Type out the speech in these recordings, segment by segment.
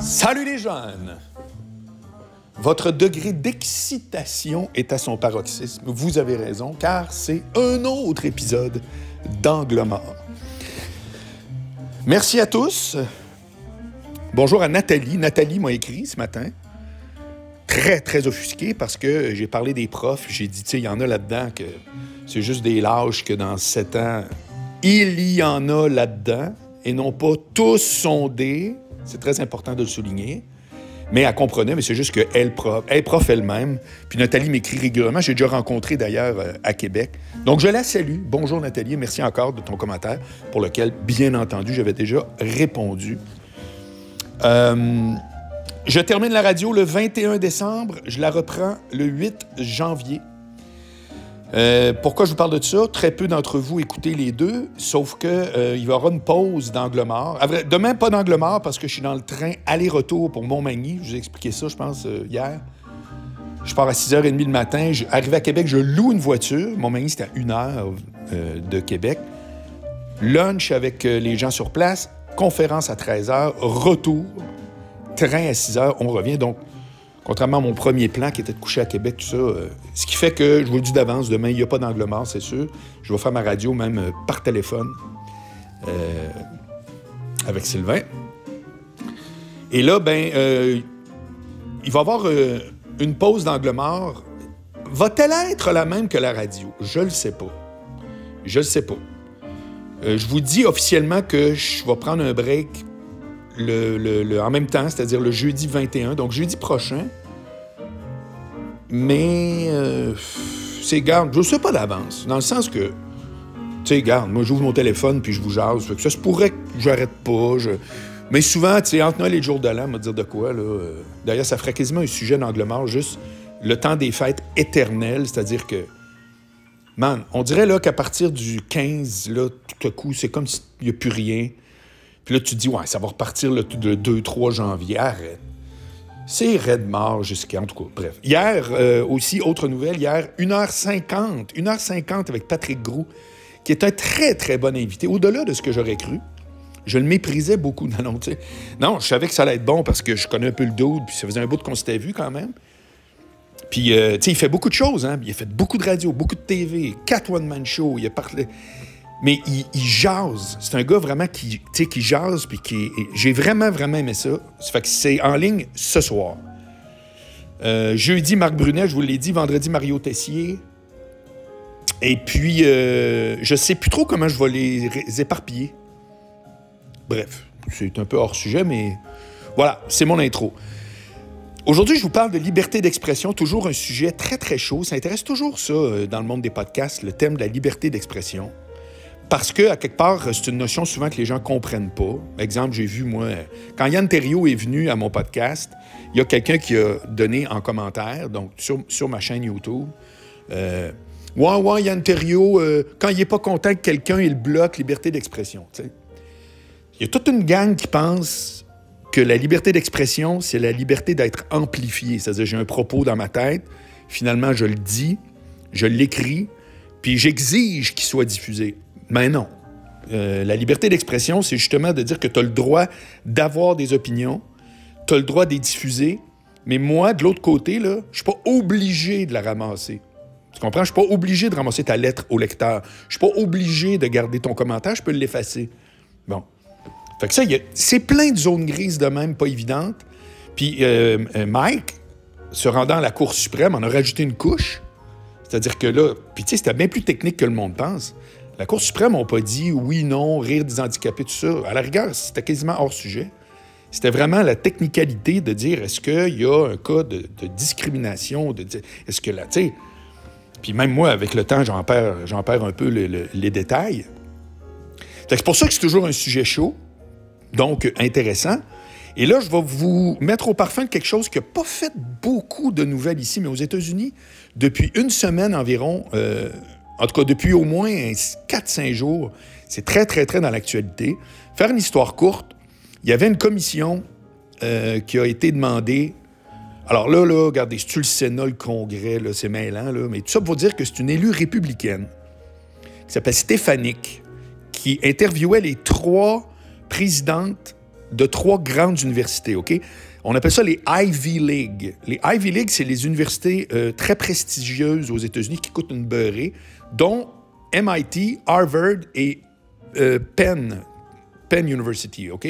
Salut les jeunes! Votre degré d'excitation est à son paroxysme. Vous avez raison, car c'est un autre épisode d'Angle. Merci à tous. Bonjour à Nathalie. Nathalie m'a écrit ce matin. Très, très offusqué parce que j'ai parlé des profs. J'ai dit, tu sais, il y en a là-dedans que c'est juste des lâches que dans sept ans, il y en a là-dedans et non pas tous sondés. C'est très important de le souligner. Mais elle comprenait, mais c'est juste qu'elle prof, elle prof elle-même. Puis Nathalie m'écrit régulièrement. J'ai déjà rencontré d'ailleurs euh, à Québec. Donc je la salue. Bonjour Nathalie, merci encore de ton commentaire pour lequel, bien entendu, j'avais déjà répondu. Euh, je termine la radio le 21 décembre. Je la reprends le 8 janvier. Euh, pourquoi je vous parle de ça? Très peu d'entre vous écoutez les deux, sauf qu'il euh, y aura une pause d'angle mort. Demain, pas d'angle mort parce que je suis dans le train aller-retour pour Montmagny. Je vous ai expliqué ça, je pense, euh, hier. Je pars à 6h30 le matin. arrivé à Québec, je loue une voiture. Montmagny, c'est à une heure de Québec. Lunch avec les gens sur place. Conférence à 13h. Retour. Train à 6h. On revient. Donc, Contrairement à mon premier plan qui était de coucher à Québec, tout ça. Euh, ce qui fait que, je vous le dis d'avance, demain, il n'y a pas d'angle mort, c'est sûr. Je vais faire ma radio même euh, par téléphone euh, avec Sylvain. Et là, ben, il va y avoir une pause d'angle mort. Va-t-elle être la même que la radio? Je le sais pas. Je le sais pas. je vous dis officiellement que je vais prendre un break le, en même temps, c'est-à-dire le jeudi 21, donc jeudi prochain. Mais euh, c'est garde, je sais pas d'avance, dans le sens que, tu sais, garde, moi j'ouvre mon téléphone puis je vous jase, ça se pourrait que j'arrête pas. Mais souvent, tu sais, entre Noël et le jour de l'an, me dire de quoi, là. Euh, d'ailleurs, ça ferait quasiment un sujet d'angle mort, juste le temps des fêtes éternelles, c'est-à-dire que, man, on dirait là qu'à partir du 15, là, tout à coup, c'est comme s'il n'y a plus rien. Puis là, tu dis, ouais, ça va repartir le, 2-3 janvier. Arrête. C'est raide mort jusqu'à. En tout cas, bref. Hier, euh, aussi, autre nouvelle, hier, 1h50, 1h50 avec Patrick Groux, qui est un très, très bon invité, au-delà de ce que j'aurais cru. Je le méprisais beaucoup. Non, non, non, je savais que ça allait être bon parce que je connais un peu le dude, puis ça faisait un bout qu'on s'était vu quand même. Puis, euh, tu sais, il fait beaucoup de choses, hein. Il a fait beaucoup de radio, beaucoup de TV, quatre one-man show, il a parlé... Mais il, jase. C'est un gars vraiment qui, qui jase, puis qui. J'ai vraiment, vraiment aimé ça. Ça fait que c'est en ligne ce soir. Euh, jeudi, Marc Brunet, je vous l'ai dit. Vendredi, Mario Tessier. Et puis, euh, je sais plus trop comment je vais les, éparpiller. Bref, c'est un peu hors sujet, mais voilà, c'est mon intro. Aujourd'hui, je vous parle de liberté d'expression, toujours un sujet très, très chaud. Ça intéresse toujours ça euh, dans le monde des podcasts, le thème de la liberté d'expression. Parce que, à quelque part, c'est une notion souvent que les gens comprennent pas. Exemple, j'ai vu, moi, quand Yann Terriot est venu à mon podcast, il y a quelqu'un qui a donné en commentaire, donc sur, ma chaîne YouTube, euh, Ouais, ouais, Yann Terriot, euh, quand il n'est pas content que quelqu'un, il bloque liberté d'expression. Il y a toute une gang qui pense que la liberté d'expression, c'est la liberté d'être amplifié. C'est-à-dire, j'ai un propos dans ma tête, finalement, je le dis, je l'écris, puis j'exige qu'il soit diffusé. Mais non. Euh, la liberté d'expression, c'est justement de dire que tu as le droit d'avoir des opinions, tu as le droit de les diffuser, mais moi, de l'autre côté, je suis pas obligé de la ramasser. Tu comprends? Je suis pas obligé de ramasser ta lettre au lecteur. Je suis pas obligé de garder ton commentaire, je peux l'effacer. Bon. Fait que ça, c'est plein de zones grises de même, pas évidentes. Puis euh, euh, Mike, se rendant à la Cour suprême, en a rajouté une couche. C'est-à-dire que là, puis tu sais, c'était bien plus technique que le monde pense. La Cour suprême n'a pas dit oui, non, rire des handicapés, tout ça. À la rigueur, c'était quasiment hors sujet. C'était vraiment la technicalité de dire est-ce qu'il y a un cas de, discrimination, de est-ce que là, tu sais. Puis même moi, avec le temps, j'en perds, j'en perds un peu les détails. C'est pour ça que c'est toujours un sujet chaud, donc intéressant. Et là, je vais vous mettre au parfum de quelque chose qui n'a pas fait beaucoup de nouvelles ici, mais aux États-Unis, depuis une semaine environ, euh, en tout cas depuis au moins 4-5 jours, c'est très, très, très dans l'actualité. Faire une histoire courte, il y avait une commission euh, qui a été demandée. Alors là, là, regardez, si tu le Sénat, le Congrès, c'est mêlant, là, mais tout ça pour dire que c'est une élue républicaine qui s'appelle Stéphanique, qui interviewait les trois présidentes de trois grandes universités, OK? On appelle ça les Ivy League. Les Ivy League, c'est les universités euh, très prestigieuses aux États-Unis qui coûtent une beurrée, dont MIT, Harvard et euh, Penn, Penn University, OK?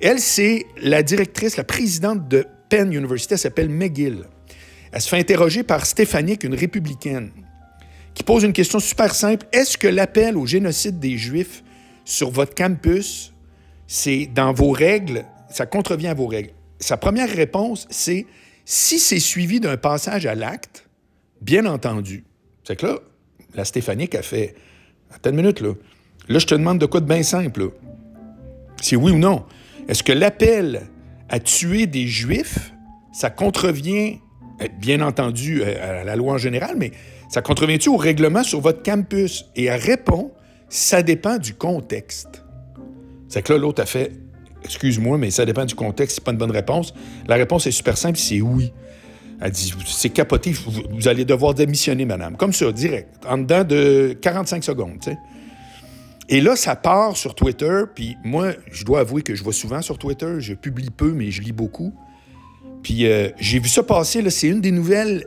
Elle, c'est la directrice, la présidente de Penn University, elle s'appelle McGill. Elle se fait interroger par Stéphanie, une républicaine, qui pose une question super simple. Est-ce que l'appel au génocide des Juifs sur votre campus, c'est dans vos règles, ça contrevient à vos règles? Sa première réponse, c'est si c'est suivi d'un passage à l'acte, bien entendu. C'est que là, la Stéphanie a fait Attends une minute, là. Là, je te demande de quoi de bien simple. C'est oui ou non. Est-ce que l'appel à tuer des Juifs, ça contrevient, eh, bien entendu, euh, à la loi en général, mais ça contrevient-tu au règlement sur votre campus? Et elle répond Ça dépend du contexte. C'est que là, l'autre a fait Excuse-moi, mais ça dépend du contexte, c'est pas une bonne réponse. La réponse est super simple, c'est oui. Elle dit, c'est capoté, vous, allez devoir démissionner, madame. Comme ça, direct, en dedans de 45 secondes. Et là, ça part sur Twitter, puis moi, je dois avouer que je vois souvent sur Twitter, je publie peu, mais je lis beaucoup. Puis euh, j'ai vu ça passer, c'est une des nouvelles,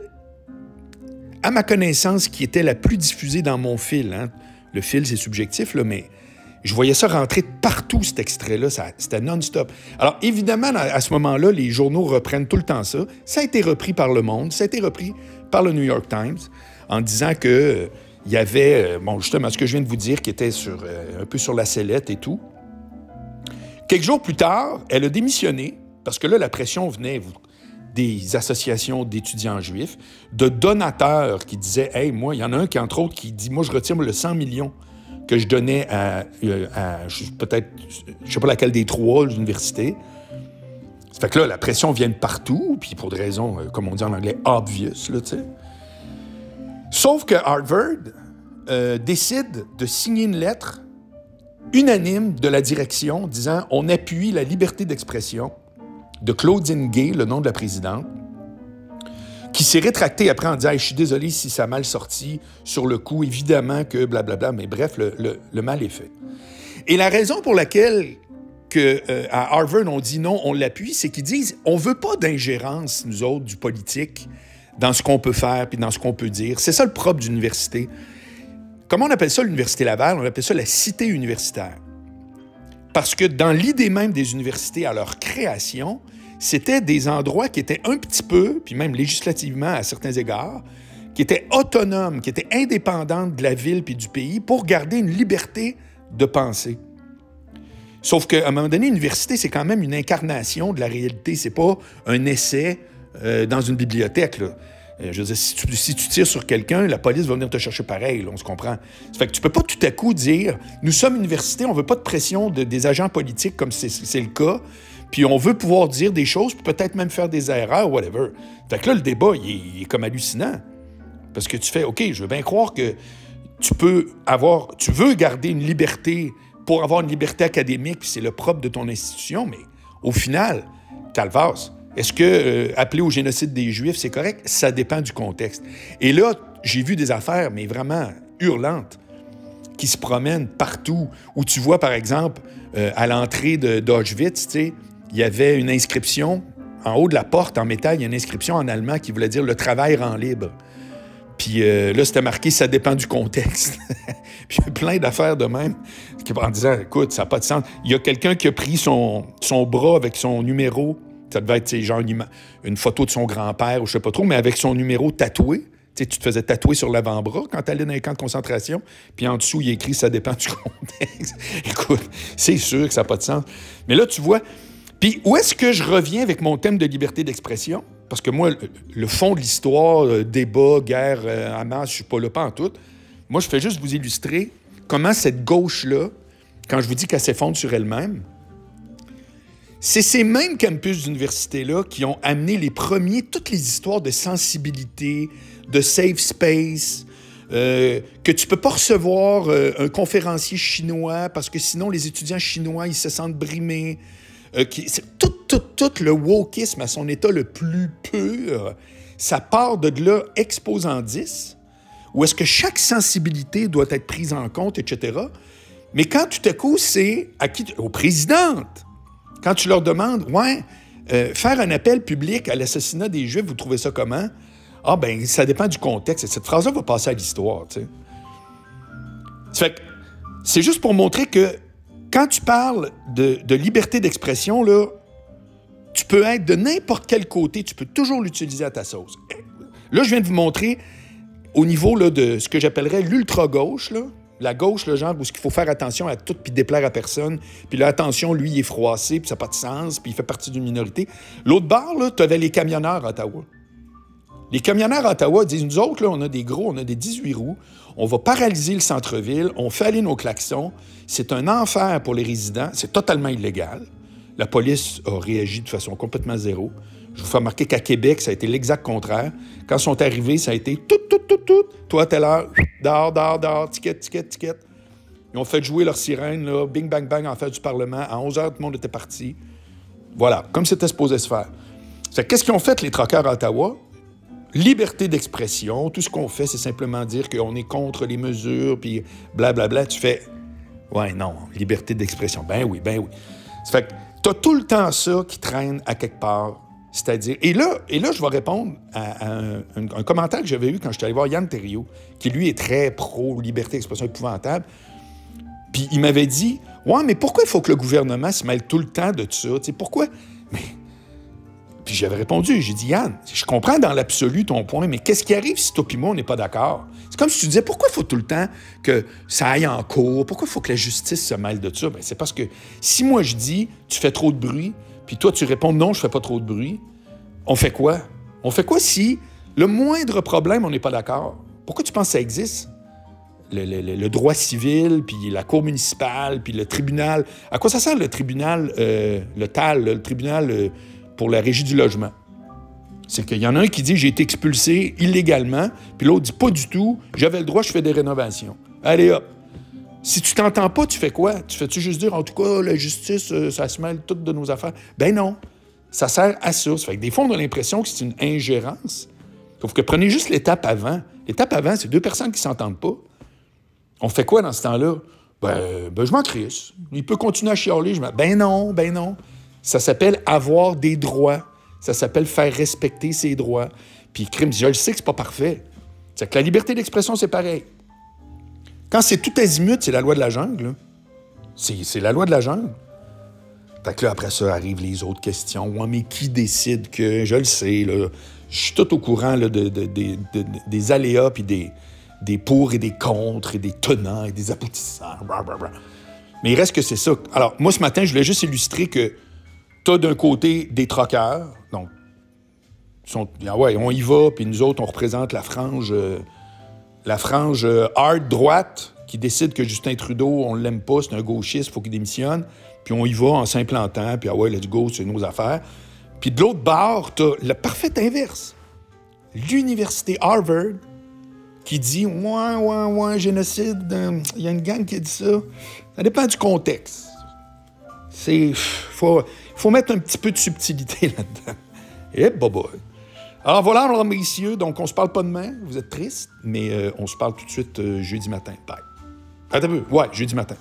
à ma connaissance, qui était la plus diffusée dans mon fil. Hein. Le fil, c'est subjectif, là, mais je voyais ça rentrer partout, cet extrait-là. C'était non-stop. Alors, évidemment, à ce moment-là, les journaux reprennent tout le temps ça. Ça a été repris par Le Monde, ça a été repris par le New York Times en disant que euh, y avait, euh, bon, justement, ce que je viens de vous dire, qui était sur, euh, un peu sur la sellette et tout. Quelques jours plus tard, elle a démissionné parce que là, la pression venait des associations d'étudiants juifs, de donateurs qui disaient Hey, moi, il y en a un qui, entre autres, qui dit Moi, je retire le 100 millions que je donnais à, euh, peut-être, je sais pas laquelle des trois universités. Ça fait que là, la pression vient de partout, puis pour des raisons, euh, comme on dit en anglais, obvious, là, tu sais. Sauf que Harvard euh, décide de signer une lettre unanime de la direction disant on appuie la liberté d'expression de Claudine Gay, le nom de la présidente, qui s'est rétracté après en disant Je suis désolé si ça a mal sorti sur le coup, évidemment que blablabla, mais bref, le, mal est fait. Et la raison pour laquelle que, euh, à Harvard on dit non, on l'appuie, c'est qu'ils disent on veut pas d'ingérence, nous autres, du politique, dans ce qu'on peut faire puis dans ce qu'on peut dire. C'est ça le propre d'université. Comment on appelle ça l'Université Laval? On appelle ça la cité universitaire. Parce que dans l'idée même des universités à leur création, c'était des endroits qui étaient un petit peu, puis même législativement à certains égards, qui étaient autonomes, qui étaient indépendants de la ville puis du pays pour garder une liberté de penser. Sauf qu'à un moment donné, l'université, c'est quand même une incarnation de la réalité. C'est pas un essai euh, dans une bibliothèque. Euh, je veux dire, si tu, tires sur quelqu'un, la police va venir te chercher pareil, on se comprend. Ça fait que tu peux pas tout à coup dire nous sommes université, on veut pas de pression de, des agents politiques comme c'est le cas. Puis on veut pouvoir dire des choses, peut-être même faire des erreurs, whatever. Fait que là, le débat, il est, comme hallucinant. Parce que tu fais, OK, je veux bien croire que tu peux avoir, tu veux garder une liberté pour avoir une liberté académique, puis c'est le propre de ton institution, mais au final, Calvas, est-ce que euh, appeler au génocide des Juifs, c'est correct? Ça dépend du contexte. Et là, j'ai vu des affaires, mais vraiment hurlantes, qui se promènent partout, où tu vois, par exemple, euh, à l'entrée d'Auschwitz, tu sais, il y avait une inscription en haut de la porte en métal, il y a une inscription en allemand qui voulait dire le travail rend libre. Puis euh, là, c'était marqué ça dépend du contexte. puis il y a plein d'affaires de même en disant écoute, ça n'a pas de sens. Il y a quelqu'un qui a pris son, son bras avec son numéro. Ça devait être genre une, une photo de son grand-père ou je sais pas trop, mais avec son numéro tatoué. tu te faisais tatouer sur l'avant-bras quand tu allais dans les camps de concentration. Puis en dessous, il écrit ça dépend du contexte. Écoute, c'est sûr que ça n'a pas de sens. Mais là, tu vois, puis où est-ce que je reviens avec mon thème de liberté d'expression? Parce que moi, le fond de l'histoire, euh, débat, guerre, euh, Hamas, je suis pas là pas en tout. Moi, je fais juste vous illustrer comment cette gauche-là, quand je vous dis qu'elle s'effondre sur elle-même, c'est ces mêmes campus d'université-là qui ont amené les premiers, toutes les histoires de sensibilité, de safe space, euh, que tu peux pas recevoir un conférencier chinois parce que sinon les étudiants chinois, ils se sentent brimés. Euh, tout, tout, tout le wokisme à son état le plus pur, ça part de là exposant 10, où est-ce que chaque sensibilité doit être prise en compte, etc. Mais quand tout à coup, c'est à qui, aux présidentes, Quand tu leur demandes, ouais, euh, faire un appel public à l'assassinat des Juifs, vous trouvez ça comment? Ah, ben, ça dépend du contexte. Et cette phrase-là va passer à l'histoire, tu sais. c'est juste pour montrer que quand tu parles de, liberté d'expression, tu peux être de n'importe quel côté, tu peux toujours l'utiliser à ta sauce. Là, je viens de vous montrer au niveau de ce que j'appellerais l'ultra-gauche, la gauche, le genre où il faut faire attention à tout puis déplaire à personne. Puis là, attention, lui, il est froissé, puis ça n'a pas de sens, puis il fait partie d'une minorité. L'autre bord, tu avais les camionneurs à Ottawa. Les camionneurs à Ottawa disent, nous autres, là, on a des gros, on a des 18 roues, on va paralyser le centre-ville, on fait aller nos klaxons, c'est un enfer pour les résidents, c'est totalement illégal. La police a réagi de façon complètement zéro. Je vous fais remarquer qu'à Québec, ça a été l'exact contraire. Quand ils sont arrivés, ça a été tout, tout, tout, tout. Toi, telle heure, dehors, dehors, dehors, ticket, ticket, ticket. Ils ont fait jouer leur sirène, là, bing, bang, bang, en fait du Parlement. À 11 h, tout le monde était parti. Voilà, comme c'était supposé se faire. Qu'est-ce qu'ils ont fait, les troqueurs à Ottawa? Liberté d'expression. Tout ce qu'on fait, c'est simplement dire qu'on est contre les mesures, puis blablabla. Tu fais, ouais, non, liberté d'expression. Ben oui, ben oui. Ça fait que t'as tout le temps ça qui traîne à quelque part c'est-à-dire, et là, et là, je vais répondre à, un, commentaire que j'avais eu quand je suis allé voir Yann Terriot, qui lui est très pro-liberté d'expression épouvantable. Puis il m'avait dit Ouais, mais pourquoi il faut que le gouvernement se mêle tout le temps de ça? sais, pourquoi? Puis j'avais répondu, j'ai dit Yann, je comprends dans l'absolu ton point, mais qu'est-ce qui arrive si toi et on n'est pas d'accord? C'est comme si tu disais pourquoi il faut tout le temps que ça aille en cours? Pourquoi il faut que la justice se mêle de ça? Bien, c'est parce que si moi je dis tu fais trop de bruit, puis toi, tu réponds non, je fais pas trop de bruit, on fait quoi? On fait quoi si le moindre problème, on n'est pas d'accord? Pourquoi tu penses que ça existe? Le, droit civil, puis la cour municipale, puis le tribunal. À quoi ça sert le tribunal, euh, le TAL, le tribunal euh, pour la régie du logement? C'est qu'il y en a un qui dit j'ai été expulsé illégalement, puis l'autre dit pas du tout, j'avais le droit, je fais des rénovations. Allez hop, si tu t'entends pas, tu fais quoi? Tu fais-tu juste dire, en tout cas, la justice, euh, ça se mêle toutes de nos affaires? Ben non. Ça sert à ça. Ça fait que des fois, on a l'impression que c'est une ingérence. Sauf que prenez juste l'étape avant. L'étape avant, c'est deux personnes qui s'entendent pas. On fait quoi dans ce temps-là? Ben, ben je m'en crisse. Il peut continuer à chialer. Je ben non, ben non. Ça s'appelle avoir des droits. Ça s'appelle faire respecter ses droits. Puis, crime, je le sais que c'est pas parfait. C'est que la liberté d'expression, c'est pareil. Quand c'est tout azimut, c'est la loi de la jungle. C'est la loi de la jungle. Fait que après ça, arrivent les autres questions. Ouais, mais qui décide que. Je le sais, là. Je suis tout au courant des aléas puis des, des pour et des contre et des tenants et des aboutissants. Mais il reste que c'est ça. Alors, moi, ce matin, je voulais juste illustrer que tu as d'un côté des troqueurs, donc, sont, ah ouais, on y va, puis nous autres, on représente la frange. Euh, la frange euh, hard droite qui décide que Justin Trudeau, on l'aime pas, c'est un gauchiste, faut qu'il démissionne, puis on y va en s'implantant, puis ah ouais, let's go, c'est nos affaires. Puis de l'autre bord, tu as le parfait inverse. L'université Harvard qui dit Ouais, ouais, ouais, génocide, euh, il y a une gang qui dit ça. Ça dépend du contexte. C'est. Faut, faut mettre un petit peu de subtilité là-dedans. Et eh, boy. Alors voilà, mesdames, messieurs, donc on se parle pas demain, vous êtes triste, mais euh, on se parle tout de suite euh, jeudi matin. Bye. Attends un peu, ouais, jeudi matin.